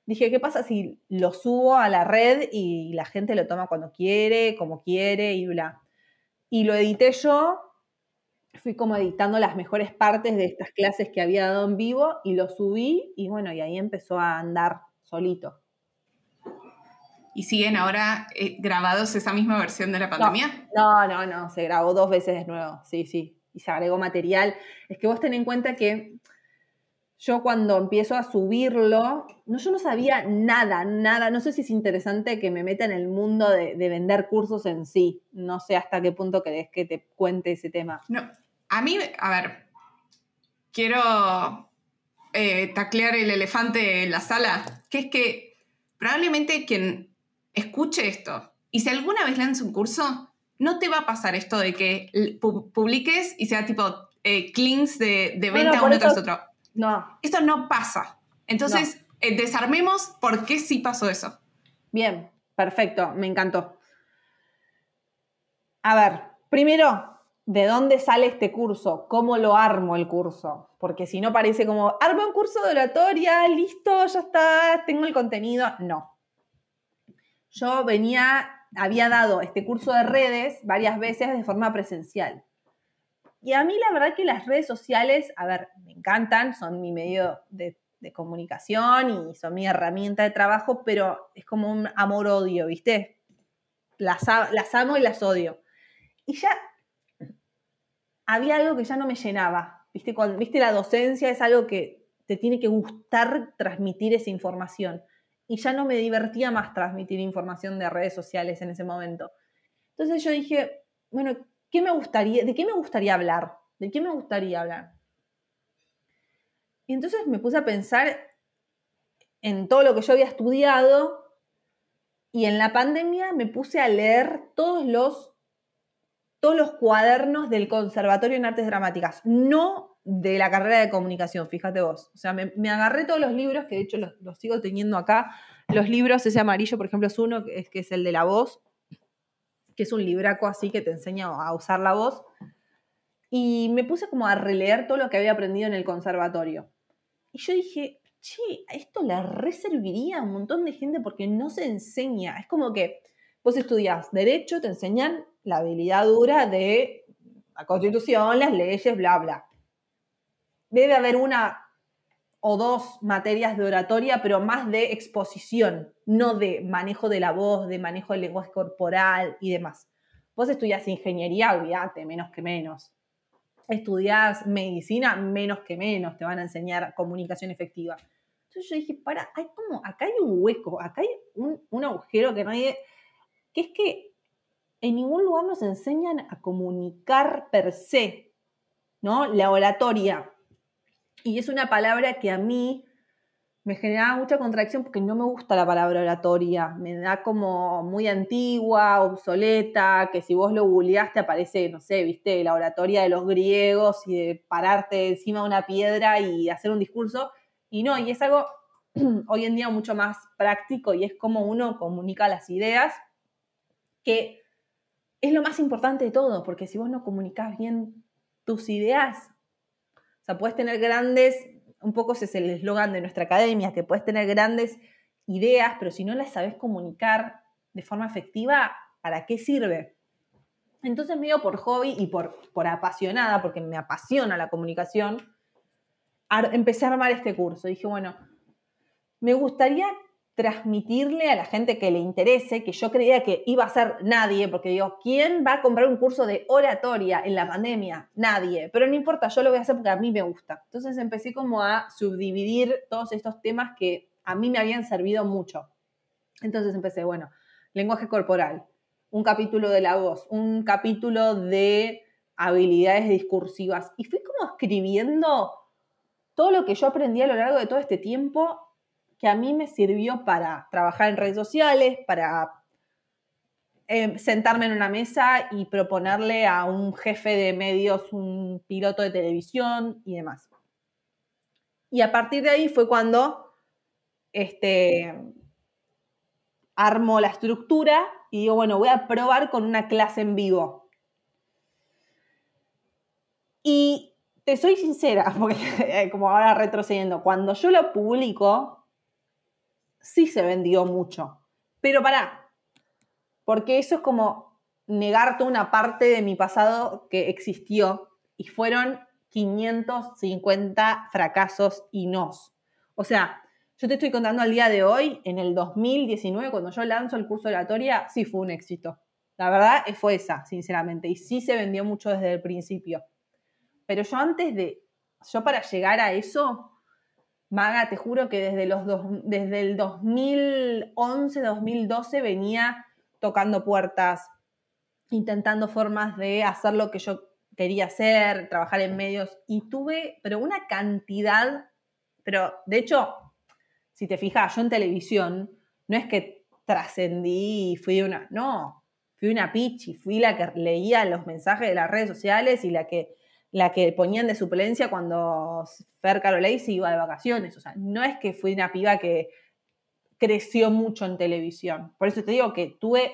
Dije, ¿qué pasa si lo subo a la red y la gente lo toma cuando quiere, como quiere y bla? Y lo edité yo fui como editando las mejores partes de estas clases que había dado en vivo y lo subí y bueno, y ahí empezó a andar solito. ¿Y siguen ahora eh, grabados esa misma versión de la pandemia? No, no, no, se grabó dos veces de nuevo, sí, sí, y se agregó material. Es que vos ten en cuenta que yo cuando empiezo a subirlo, no, yo no sabía nada, nada, no sé si es interesante que me meta en el mundo de, de vender cursos en sí, no sé hasta qué punto querés que te cuente ese tema. No, a mí, a ver, quiero eh, taclear el elefante en la sala, que es que probablemente quien escuche esto y si alguna vez lanza un curso, no te va a pasar esto de que publiques y sea tipo eh, clinks de, venta uno tras otro. No. Esto no pasa. Entonces, eh, desarmemos por qué sí pasó eso. Bien, perfecto, me encantó. A ver, primero, ¿de dónde sale este curso? ¿Cómo lo armo el curso? Porque si no parece como, armo un curso de oratoria, listo, ya está, tengo el contenido. No. Yo venía, había dado este curso de redes varias veces de forma presencial. Y a mí la verdad que las redes sociales, a ver, me encantan, son mi medio de, comunicación y son mi herramienta de trabajo, pero es como un amor-odio, ¿viste? las, amo y las odio. Y ya había algo que ya no me llenaba. ¿Viste? ¿Viste? La docencia es algo que te tiene que gustar transmitir esa información. Y ya no me divertía más transmitir información de redes sociales en ese momento. Entonces yo dije, bueno, ¿qué me gustaría, ¿de qué me gustaría hablar? ¿De qué me gustaría hablar? Y entonces me puse a pensar en todo lo que yo había estudiado y en la pandemia me puse a leer todos los, todos los cuadernos del Conservatorio en Artes Dramáticas, no de la carrera de comunicación, fíjate vos. O sea, me, agarré todos los libros, que de hecho los, sigo teniendo acá. Los libros, ese amarillo, por ejemplo, es uno, que es, que es el de la voz, que es un libraco así que te enseña a usar la voz. Y me puse como a releer todo lo que había aprendido en el conservatorio. Y yo dije, che, esto le reserviría a un montón de gente porque no se enseña. Es como que vos estudias derecho, te enseñan la habilidad dura de la constitución, las leyes, bla, bla. Debe haber una o dos materias de oratoria, pero más de exposición, no de manejo de la voz, de manejo del lenguaje corporal y demás. Vos estudias ingeniería, olvídate, menos que menos. Estudias medicina, menos que menos, te van a enseñar comunicación efectiva. Entonces yo dije, para, hay como, acá hay un hueco, acá hay un, un agujero que nadie, que es que en ningún lugar nos enseñan a comunicar per se, ¿no? La oratoria, y es una palabra que a mí me generaba mucha contradicción porque no me gusta la palabra oratoria. Me da como muy antigua, obsoleta, que si vos lo googleaste aparece, no sé, viste, la oratoria de los griegos y de pararte encima de una piedra y hacer un discurso. Y no, y es algo hoy en día mucho más práctico y es como uno comunica las ideas, que es lo más importante de todo, porque si vos no comunicas bien tus ideas, sea, puedes tener grandes, un poco ese es el eslogan de nuestra academia, que puedes tener grandes ideas, pero si no las sabes comunicar de forma efectiva, ¿para qué sirve? Entonces, medio por hobby y por, por apasionada, porque me apasiona la comunicación, empecé a armar este curso. Dije, bueno, me gustaría transmitirle a la gente que le interese, que yo creía que iba a ser nadie, porque digo, ¿quién va a comprar un curso de oratoria en la pandemia? Nadie, pero no importa, yo lo voy a hacer porque a mí me gusta. Entonces empecé como a subdividir todos estos temas que a mí me habían servido mucho. Entonces empecé, bueno, lenguaje corporal, un capítulo de la voz, un capítulo de habilidades discursivas, y fui como escribiendo todo lo que yo aprendí a lo largo de todo este tiempo que a mí me sirvió para trabajar en redes sociales, para eh, sentarme en una mesa y proponerle a un jefe de medios un piloto de televisión y demás. Y a partir de ahí fue cuando este, armo la estructura y digo, bueno, voy a probar con una clase en vivo. Y te soy sincera, porque como ahora retrocediendo, cuando yo lo publico, sí se vendió mucho. Pero pará, porque eso es como negarte una parte de mi pasado que existió y fueron 550 fracasos y nos. O sea, yo te estoy contando al día de hoy, en el 2019, cuando yo lanzo el curso de oratoria, sí fue un éxito. La verdad fue esa, sinceramente, y sí se vendió mucho desde el principio. Pero yo antes de, yo para llegar a eso, Maga, te juro que desde, los desde el 2011, 2012 venía tocando puertas, intentando formas de hacer lo que yo quería hacer, trabajar en medios, y tuve, pero una cantidad, pero de hecho, si te fijas, yo en televisión, no es que trascendí y fui una, no, fui una pichi, fui la que leía los mensajes de las redes sociales y la que la que ponían de suplencia cuando Fer Carolei se iba de vacaciones. O sea, no es que fui una piba que creció mucho en televisión. Por eso te digo que tuve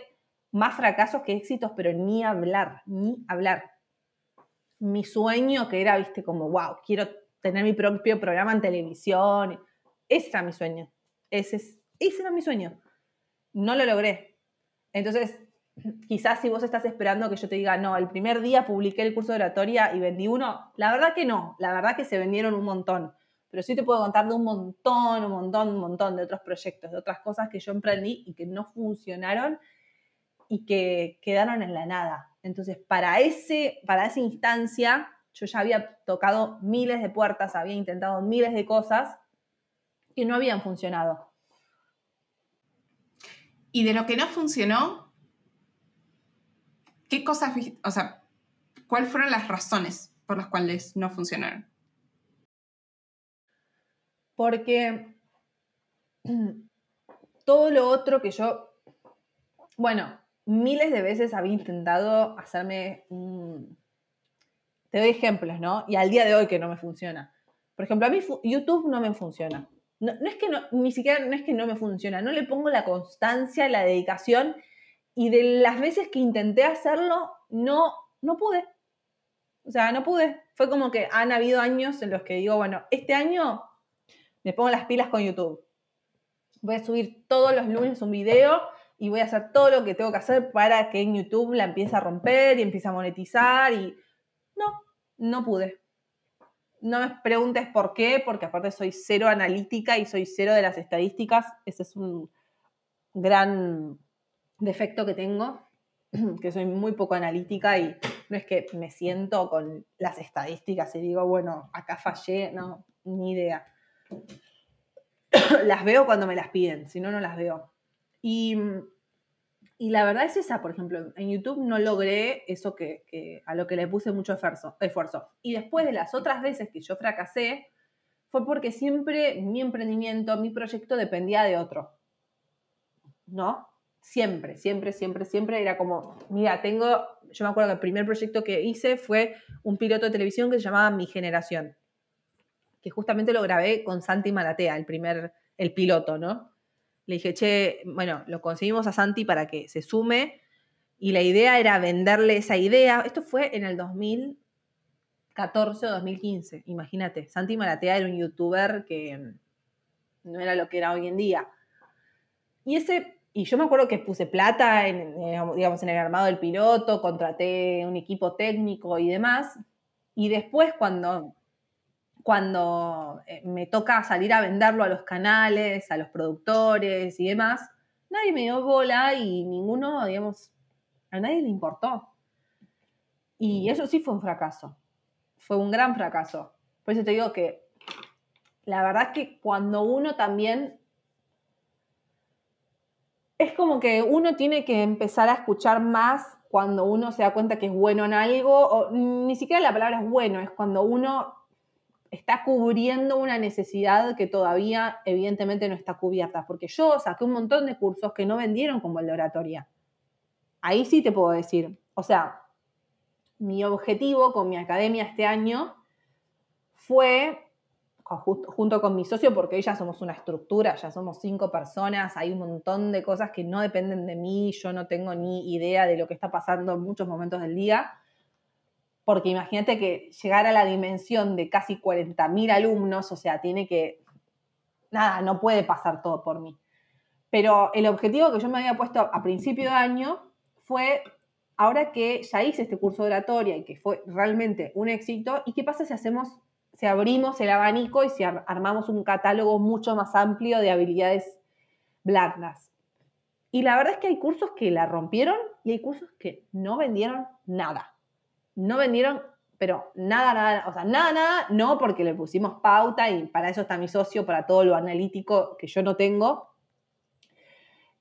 más fracasos que éxitos, pero ni hablar, ni hablar. Mi sueño que era, viste, como, wow, quiero tener mi propio programa en televisión. Ese era mi sueño. Ese, ese era mi sueño. No lo logré. Entonces, quizás si vos estás esperando que yo te diga, no, el primer día publiqué el curso de oratoria y vendí uno, la verdad que no, la verdad que se vendieron un montón, pero sí te puedo contar de un montón, un montón, un montón de otros proyectos, de otras cosas que yo emprendí y que no funcionaron y que quedaron en la nada. Entonces, para, ese, para esa instancia, yo ya había tocado miles de puertas, había intentado miles de cosas que no habían funcionado. Y de lo que no funcionó, ¿qué cosas, o sea, cuáles fueron las razones por las cuales no funcionaron? Porque todo lo otro que yo, bueno, miles de veces había intentado hacerme. Te doy ejemplos, ¿no? Y al día de hoy que no me funciona. Por ejemplo, a mí YouTube no me funciona. No, es que no, ni siquiera no es que no me funciona, no le pongo la constancia, la dedicación y de las veces que intenté hacerlo, no, no pude. O sea, no pude. Fue como que han habido años en los que digo, bueno, este año me pongo las pilas con YouTube. Voy a subir todos los lunes un video y voy a hacer todo lo que tengo que hacer para que en YouTube la empiece a romper y empiece a monetizar y no, no pude. No me preguntes por qué, porque aparte soy cero analítica y soy cero de las estadísticas. Ese es un gran defecto que tengo, que soy muy poco analítica y no es que me siento con las estadísticas y digo, bueno, acá fallé, no, ni idea. las veo cuando me las piden, si no, no las veo. Y, la verdad es esa, por ejemplo, en YouTube no logré eso que, a lo que le puse mucho esfuerzo, esfuerzo. Y después de las otras veces que yo fracasé, fue porque siempre mi emprendimiento, mi proyecto dependía de otro. ¿No? Siempre, siempre, siempre, siempre era como, mira, tengo, yo me acuerdo que el primer proyecto que hice fue un piloto de televisión que se llamaba Mi Generación que justamente lo grabé con Santi Malatea, el primer, el piloto, ¿no? Le dije, che, bueno, lo conseguimos a Santi para que se sume y la idea era venderle esa idea. Esto fue en el 2014 o 2015, imagínate. Santi Malatea era un youtuber que no era lo que era hoy en día. Y ese y yo me acuerdo que puse plata en, digamos, en el armado del piloto, contraté un equipo técnico y demás. Y después cuando cuando eh, me toca salir a venderlo a los canales, a los productores y demás, nadie me dio bola y ninguno, digamos, a nadie le importó. Y eso sí fue un fracaso. Fue un gran fracaso. Por eso te digo que la verdad es que cuando uno también... Es como que uno tiene que empezar a escuchar más cuando uno se da cuenta que es bueno en algo, o ni siquiera la palabra es bueno, es cuando uno está cubriendo una necesidad que todavía evidentemente no está cubierta, porque yo saqué un montón de cursos que no vendieron como el de oratoria. Ahí sí te puedo decir, o sea, mi objetivo con mi academia este año fue, junto con mi socio, porque ya somos una estructura, ya somos cinco personas, hay un montón de cosas que no dependen de mí, yo no tengo ni idea de lo que está pasando en muchos momentos del día porque imagínate que llegar a la dimensión de casi 40.000 alumnos, o sea, tiene que, nada, no puede pasar todo por mí. Pero el objetivo que yo me había puesto a principio de año fue, ahora que ya hice este curso de oratoria y que fue realmente un éxito, ¿y qué pasa si hacemos, si abrimos el abanico y si armamos un catálogo mucho más amplio de habilidades blandas? Y la verdad es que hay cursos que la rompieron y hay cursos que no vendieron nada no vendieron, pero nada, nada, o sea, nada, nada, no porque le pusimos pauta y para eso está mi socio, para todo lo analítico que yo no tengo.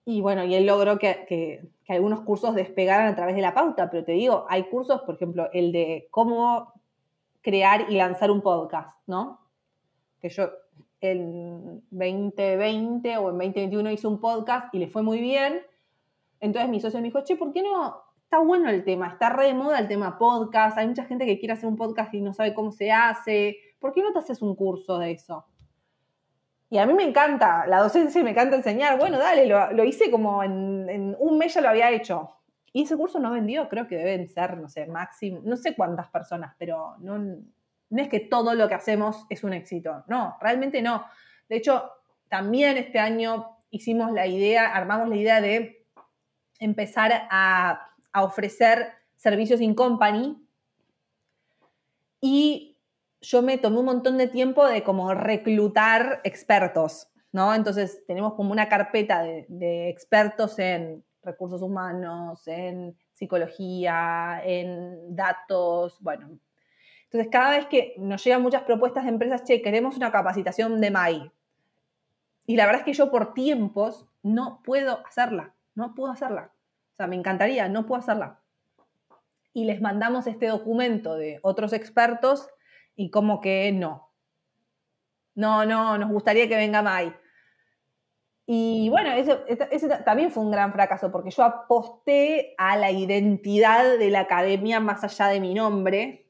Y bueno, y él logró que, algunos cursos despegaran a través de la pauta, pero te digo, hay cursos, por ejemplo, el de cómo crear y lanzar un podcast, ¿no? Que yo en 2020 o en 2021 hice un podcast y le fue muy bien. Entonces mi socio me dijo, che, ¿por qué no está bueno el tema, está re de moda el tema podcast, hay mucha gente que quiere hacer un podcast y no sabe cómo se hace, ¿por qué no te haces un curso de eso? Y a mí me encanta la docencia y me encanta enseñar, bueno, dale, lo, hice como en, un mes ya lo había hecho. Y ese curso no vendió, creo que deben ser, no sé, máximo, no sé cuántas personas, pero no, no es que todo lo que hacemos es un éxito, no, realmente no. De hecho, también este año hicimos la idea, armamos la idea de empezar a a ofrecer servicios in company. Y yo me tomé un montón de tiempo de como reclutar expertos, ¿no? Entonces tenemos como una carpeta de, expertos en, recursos humanos, en psicología, en datos, bueno. Entonces, cada vez que nos llegan muchas propuestas de empresas, che, queremos una capacitación de MAI. Y la verdad es que yo por tiempos no puedo hacerla, no puedo hacerla. O sea, me encantaría, no puedo hacerla. Y les mandamos este documento de otros expertos y como que no. No, no, nos gustaría que venga Mai. Y bueno, ese, también fue un gran fracaso porque yo aposté a la identidad de la academia más allá de mi nombre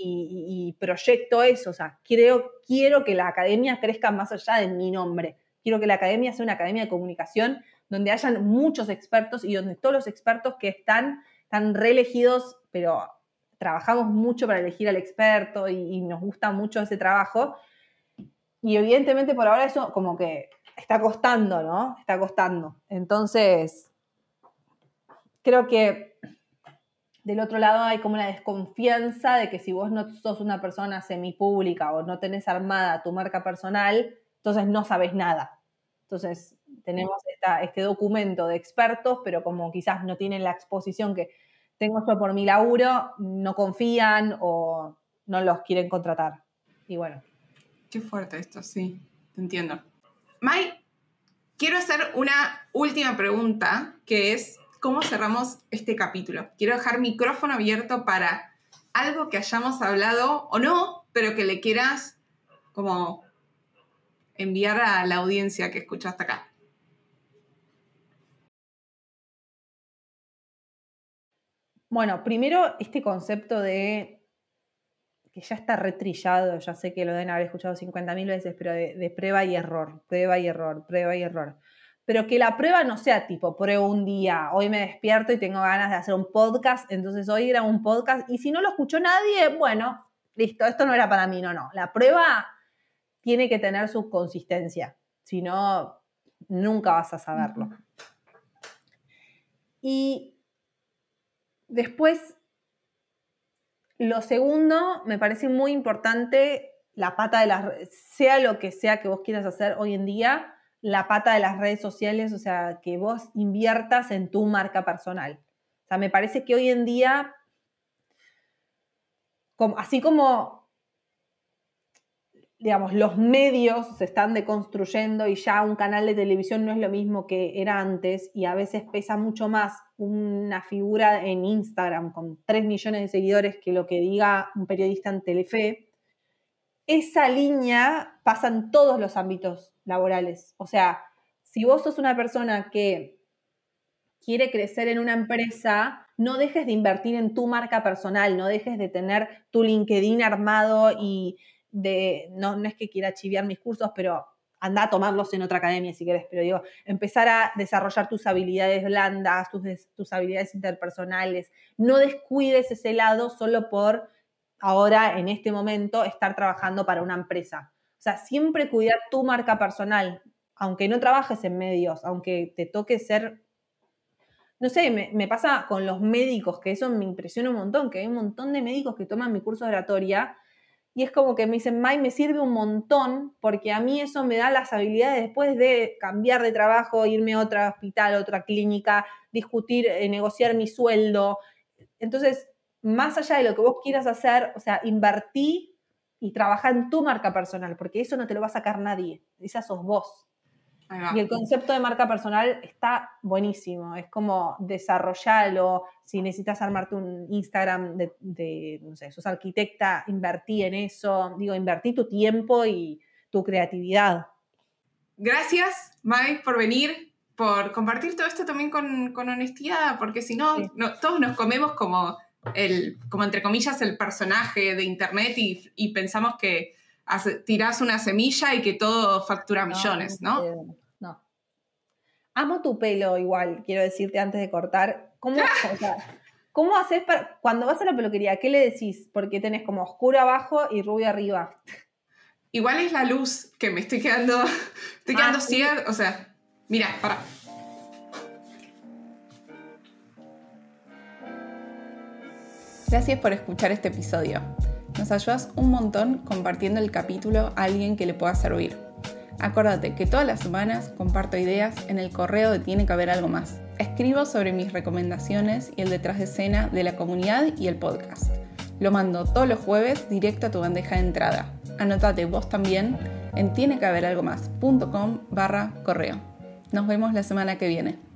y, proyecto eso, o sea, quiero, quiero que la academia crezca más allá de mi nombre. Quiero que la academia sea una academia de comunicación donde hayan muchos expertos y donde todos los expertos que están están reelegidos, pero trabajamos mucho para elegir al experto y nos gusta mucho ese trabajo. Y evidentemente por ahora eso como que está costando, ¿no? Está costando. Entonces, creo que del otro lado hay como una desconfianza de que si vos no sos una persona semipública o no tenés armada tu marca personal, entonces no sabes nada. Entonces, tenemos este documento de expertos, pero como quizás no tienen la exposición que tengo yo por mi laburo, no confían o no los quieren contratar. Y bueno. Qué fuerte esto, sí, te entiendo. Mai, quiero hacer una última pregunta, que es, ¿cómo cerramos este capítulo? Quiero dejar micrófono abierto para algo que hayamos hablado o no, pero que le quieras como enviar a la audiencia que escucha hasta acá. Bueno, primero este concepto de que ya está retrillado, ya sé que lo deben haber escuchado 50.000 veces, pero de, prueba y error, prueba y error, prueba y error. Pero que la prueba no sea tipo, pruebo un día, hoy me despierto y tengo ganas de hacer un podcast, entonces hoy era un podcast y si no lo escuchó nadie, bueno, listo, esto no era para mí, no, no. La prueba tiene que tener su consistencia, si no, nunca vas a saberlo. Y después lo segundo, me parece muy importante la pata de las sea lo que sea que vos quieras hacer hoy en día, la pata de las redes sociales, o sea, que vos inviertas en tu marca personal. O sea, me parece que hoy en día, así como digamos, los medios se están deconstruyendo y ya un canal de televisión no es lo mismo que era antes y a veces pesa mucho más una figura en Instagram con 3 millones de seguidores que lo que diga un periodista en Telefe. Esa línea pasa en todos los ámbitos laborales. O sea, si vos sos una persona que quiere crecer en una empresa, no dejes de invertir en tu marca personal, no dejes de tener tu LinkedIn armado y de, no, no es que quiera chiviar mis cursos, pero anda a tomarlos en otra academia si quieres, pero digo, empezar a desarrollar tus habilidades blandas, tus, tus habilidades interpersonales. No descuides ese lado solo por ahora, en este momento, estar trabajando para una empresa. O sea, siempre cuidar tu marca personal, aunque no trabajes en medios, aunque te toque ser... No sé, me, me pasa con los médicos, que eso me impresiona un montón, que hay un montón de médicos que toman mi curso de oratoria y es como que me dicen, May, me sirve un montón porque a mí eso me da las habilidades después de cambiar de trabajo, irme a otro hospital, a otra clínica, discutir, eh, negociar mi sueldo. Entonces, más allá de lo que vos quieras hacer, o sea, invertí y trabaja en tu marca personal, porque eso no te lo va a sacar nadie, esa sos vos. Y el concepto de marca personal está buenísimo. Es como desarrollarlo. Si necesitas armarte un Instagram de, no sé, sos arquitecta, invertí en eso. Digo, invertí tu tiempo y tu creatividad. Gracias, Mike, por venir, por compartir todo esto también con, honestidad, porque si no, todos nos comemos como, el, como entre comillas, el personaje de Internet y, y pensamos que tirás una semilla y que todo factura millones, ¿no? No. Amo tu pelo igual, quiero decirte antes de cortar. ¿Cómo, ¿cómo haces para, cuando vas a la peluquería, qué le decís? Porque tenés como oscuro abajo y rubio arriba. Igual es la luz que me estoy quedando, estoy ah, quedando ciega, o sea, mira, para. Gracias por escuchar este episodio. Nos ayudas un montón compartiendo el capítulo a alguien que le pueda servir. Acordate que todas las semanas comparto ideas en el correo de Tiene que haber algo más. Escribo sobre mis recomendaciones y el detrás de escena de la comunidad y el podcast. Lo mando todos los jueves directo a tu bandeja de entrada. Anotate vos también en tienequehaberalgomás.com barra correo. Nos vemos la semana que viene.